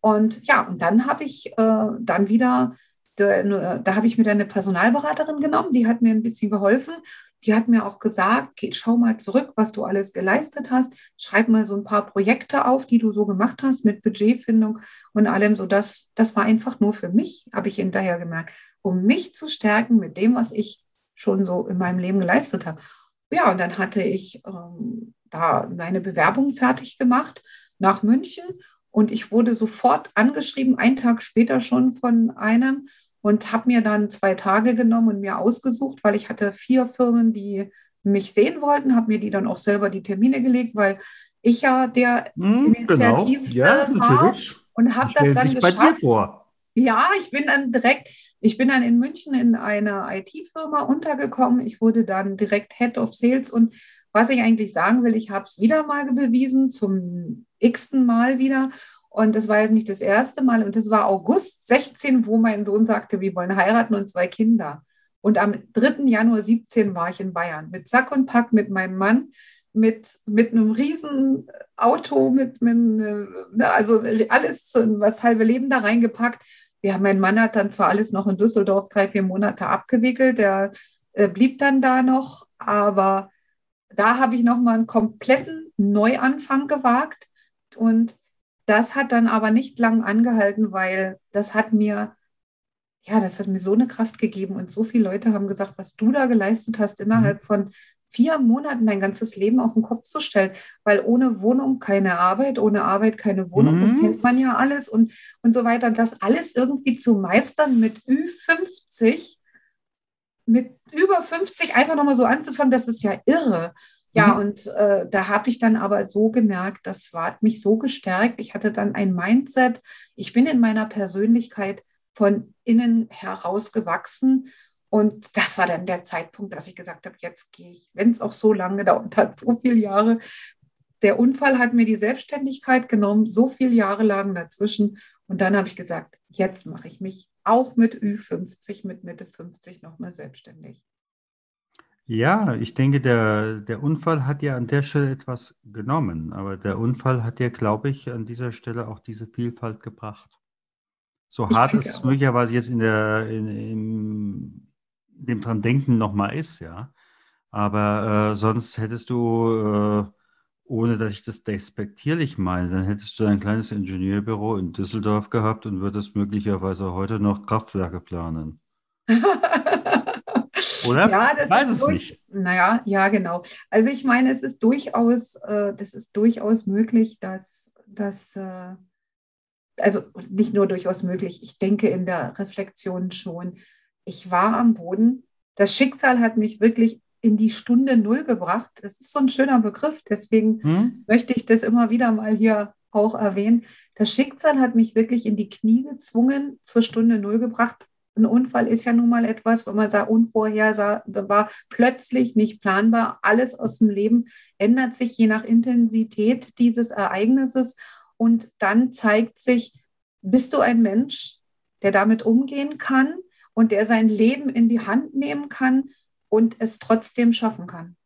Und ja, und dann habe ich äh, dann wieder da, da habe ich mir dann eine Personalberaterin genommen, die hat mir ein bisschen geholfen. Die hat mir auch gesagt, okay, schau mal zurück, was du alles geleistet hast. Schreib mal so ein paar Projekte auf, die du so gemacht hast mit Budgetfindung und allem. So das, das war einfach nur für mich, habe ich hinterher gemerkt, um mich zu stärken mit dem, was ich schon so in meinem Leben geleistet habe. Ja, und dann hatte ich ähm, da meine Bewerbung fertig gemacht nach München und ich wurde sofort angeschrieben, einen Tag später schon von einem und habe mir dann zwei Tage genommen und mir ausgesucht, weil ich hatte vier Firmen, die mich sehen wollten, habe mir die dann auch selber die Termine gelegt, weil ich ja der hm, Initiativ genau. ja, war und habe das dann geschafft. Ja, ich bin dann direkt, ich bin dann in München in einer IT-Firma untergekommen. Ich wurde dann direkt Head of Sales und was ich eigentlich sagen will, ich habe es wieder mal bewiesen, zum x-ten Mal wieder. Und das war jetzt nicht das erste Mal. Und das war August 16, wo mein Sohn sagte, wir wollen heiraten und zwei Kinder. Und am 3. Januar 17 war ich in Bayern mit Sack und Pack, mit meinem Mann, mit, mit einem riesen Auto, mit, mit ne, also alles, was halbe Leben da reingepackt. Ja, mein Mann hat dann zwar alles noch in Düsseldorf drei, vier Monate abgewickelt, der äh, blieb dann da noch, aber da habe ich nochmal einen kompletten Neuanfang gewagt. Und das hat dann aber nicht lang angehalten, weil das hat mir, ja, das hat mir so eine Kraft gegeben. Und so viele Leute haben gesagt, was du da geleistet hast, innerhalb mhm. von vier Monaten dein ganzes Leben auf den Kopf zu stellen, weil ohne Wohnung keine Arbeit, ohne Arbeit keine Wohnung, mhm. das kennt man ja alles und, und so weiter. Und das alles irgendwie zu meistern mit Ü50, mit über 50 einfach nochmal so anzufangen, das ist ja irre. Ja, mhm. und äh, da habe ich dann aber so gemerkt, das hat mich so gestärkt. Ich hatte dann ein Mindset. Ich bin in meiner Persönlichkeit von innen heraus gewachsen. Und das war dann der Zeitpunkt, dass ich gesagt habe, jetzt gehe ich, wenn es auch so lange dauert hat, so viele Jahre. Der Unfall hat mir die Selbstständigkeit genommen, so viele Jahre lagen dazwischen. Und dann habe ich gesagt, jetzt mache ich mich auch mit Ü50, mit Mitte 50 nochmal selbstständig. Ja, ich denke, der, der Unfall hat ja an der Stelle etwas genommen, aber der Unfall hat ja, glaube ich, an dieser Stelle auch diese Vielfalt gebracht. So ich hart es möglicherweise jetzt in der, in, in dem dran denken nochmal ist, ja. Aber äh, sonst hättest du, äh, ohne dass ich das despektierlich meine, dann hättest du ein kleines Ingenieurbüro in Düsseldorf gehabt und würdest möglicherweise heute noch Kraftwerke planen. (laughs) Oder? Ja, das Weiß ist es durch, nicht. Naja, ja, genau. Also ich meine, es ist durchaus, äh, das ist durchaus möglich, dass, dass äh, also nicht nur durchaus möglich, ich denke in der Reflexion schon, ich war am Boden. Das Schicksal hat mich wirklich in die Stunde Null gebracht. Das ist so ein schöner Begriff, deswegen hm? möchte ich das immer wieder mal hier auch erwähnen. Das Schicksal hat mich wirklich in die Knie gezwungen, zur Stunde Null gebracht. Ein Unfall ist ja nun mal etwas, wo man sagt, unvorhersehbar, plötzlich nicht planbar. Alles aus dem Leben ändert sich je nach Intensität dieses Ereignisses. Und dann zeigt sich, bist du ein Mensch, der damit umgehen kann und der sein Leben in die Hand nehmen kann und es trotzdem schaffen kann.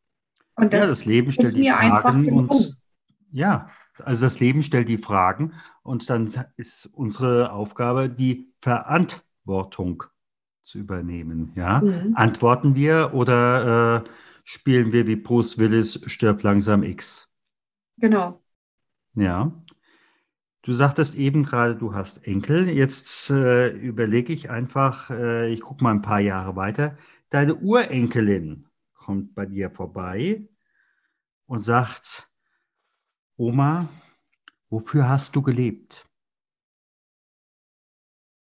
Und das, ja, das Leben stellt ist mir Fragen einfach genug. Und, ja, also das Leben stellt die Fragen und dann ist unsere Aufgabe, die Verantwortung Verantwortung zu übernehmen. Ja? Mhm. Antworten wir oder äh, spielen wir wie Bruce Willis Stirb langsam X? Genau. Ja. Du sagtest eben gerade, du hast Enkel. Jetzt äh, überlege ich einfach, äh, ich gucke mal ein paar Jahre weiter. Deine Urenkelin kommt bei dir vorbei und sagt, Oma, wofür hast du gelebt?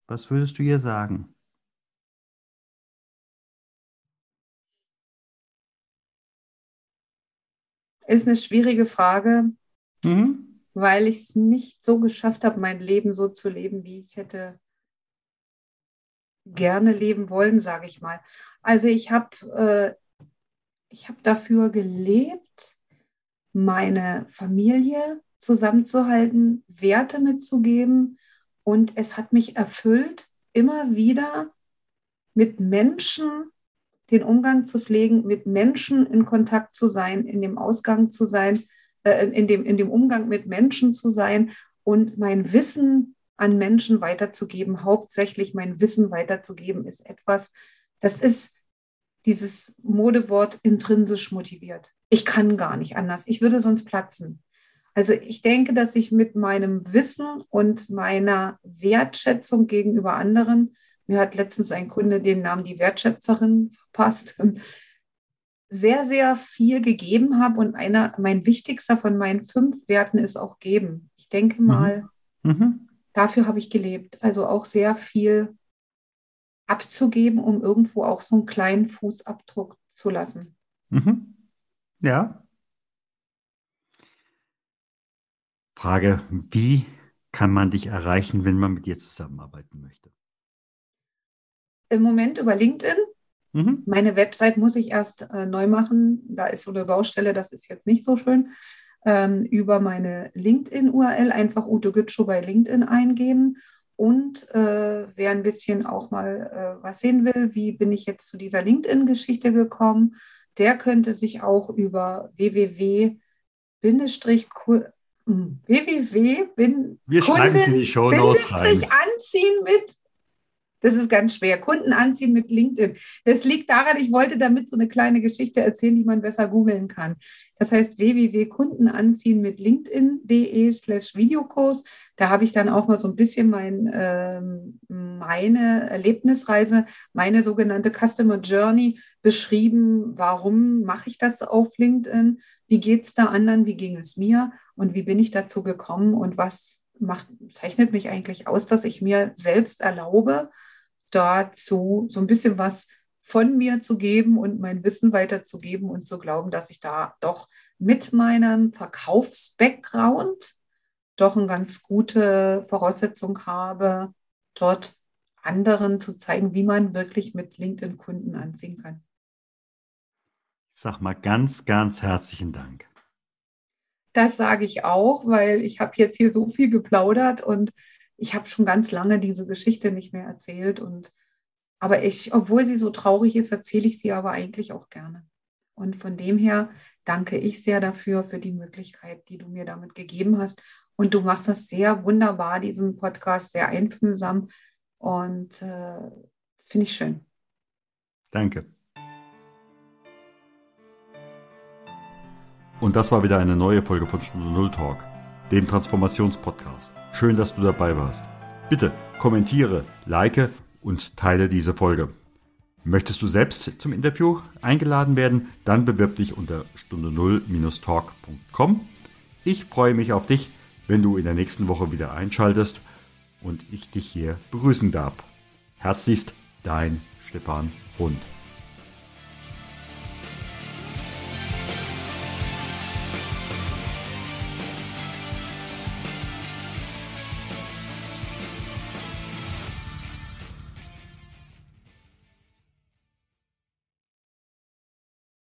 Was würdest du ihr sagen? Ist eine schwierige Frage, mhm. Weil ich es nicht so geschafft habe, mein Leben so zu leben, wie ich es hätte gerne leben wollen, sage ich mal. Also ich habe äh, hab dafür gelebt, meine Familie zusammenzuhalten, Werte mitzugeben, und es hat mich erfüllt, immer wieder mit Menschen den Umgang zu pflegen, mit Menschen in Kontakt zu sein, in dem Ausgang zu sein, äh, in, dem, in dem Umgang mit Menschen zu sein und mein Wissen an Menschen weiterzugeben, hauptsächlich mein Wissen weiterzugeben, ist etwas, das ist dieses Modewort intrinsisch motiviert. Ich kann gar nicht anders. Ich würde sonst platzen. Also ich denke, dass ich mit meinem Wissen und meiner Wertschätzung gegenüber anderen, mir hat letztens ein Kunde den Namen die Wertschätzerin verpasst, sehr, sehr viel gegeben habe. Und einer, mein wichtigster von meinen fünf Werten ist auch geben. Ich denke mhm. mal, mhm. dafür habe ich gelebt. Also auch sehr viel abzugeben, um irgendwo auch so einen kleinen Fußabdruck zu lassen. Mhm. Ja. Frage, wie kann man dich erreichen, wenn man mit dir zusammenarbeiten möchte? Im Moment über LinkedIn. Mhm. Meine Website muss ich erst äh, neu machen. Da ist so eine Baustelle, das ist jetzt nicht so schön. Ähm, über meine LinkedIn-URL einfach Ute Gütschow bei LinkedIn eingeben. Und äh, wer ein bisschen auch mal äh, was sehen will, wie bin ich jetzt zu dieser LinkedIn-Geschichte gekommen, der könnte sich auch über www www. Wir schreiben es in die Show anziehen mit das ist ganz schwer. Kunden anziehen mit LinkedIn. Das liegt daran, ich wollte damit so eine kleine Geschichte erzählen, die man besser googeln kann. Das heißt www.kundenanziehen mit LinkedIn.de slash Videokurs. Da habe ich dann auch mal so ein bisschen mein, ähm, meine Erlebnisreise, meine sogenannte Customer Journey beschrieben. Warum mache ich das auf LinkedIn? Wie geht es da anderen? Wie ging es mir? Und wie bin ich dazu gekommen? Und was macht, zeichnet mich eigentlich aus, dass ich mir selbst erlaube, dazu so ein bisschen was von mir zu geben und mein Wissen weiterzugeben und zu glauben, dass ich da doch mit meinem Verkaufsbackground doch eine ganz gute Voraussetzung habe, dort anderen zu zeigen, wie man wirklich mit LinkedIn-Kunden anziehen kann. Ich sag mal ganz, ganz herzlichen Dank. Das sage ich auch, weil ich habe jetzt hier so viel geplaudert und ich habe schon ganz lange diese Geschichte nicht mehr erzählt. Und aber ich, obwohl sie so traurig ist, erzähle ich sie aber eigentlich auch gerne. Und von dem her danke ich sehr dafür, für die Möglichkeit, die du mir damit gegeben hast. Und du machst das sehr wunderbar, diesen Podcast, sehr einfühlsam. Und äh, finde ich schön. Danke. Und das war wieder eine neue Folge von Stunde Null Talk, dem Transformationspodcast. Schön, dass du dabei warst. Bitte kommentiere, like und teile diese Folge. Möchtest du selbst zum Interview eingeladen werden? Dann bewirb dich unter stunde null-talk.com. Ich freue mich auf dich, wenn du in der nächsten Woche wieder einschaltest und ich dich hier begrüßen darf. Herzlichst, dein Stefan Hund.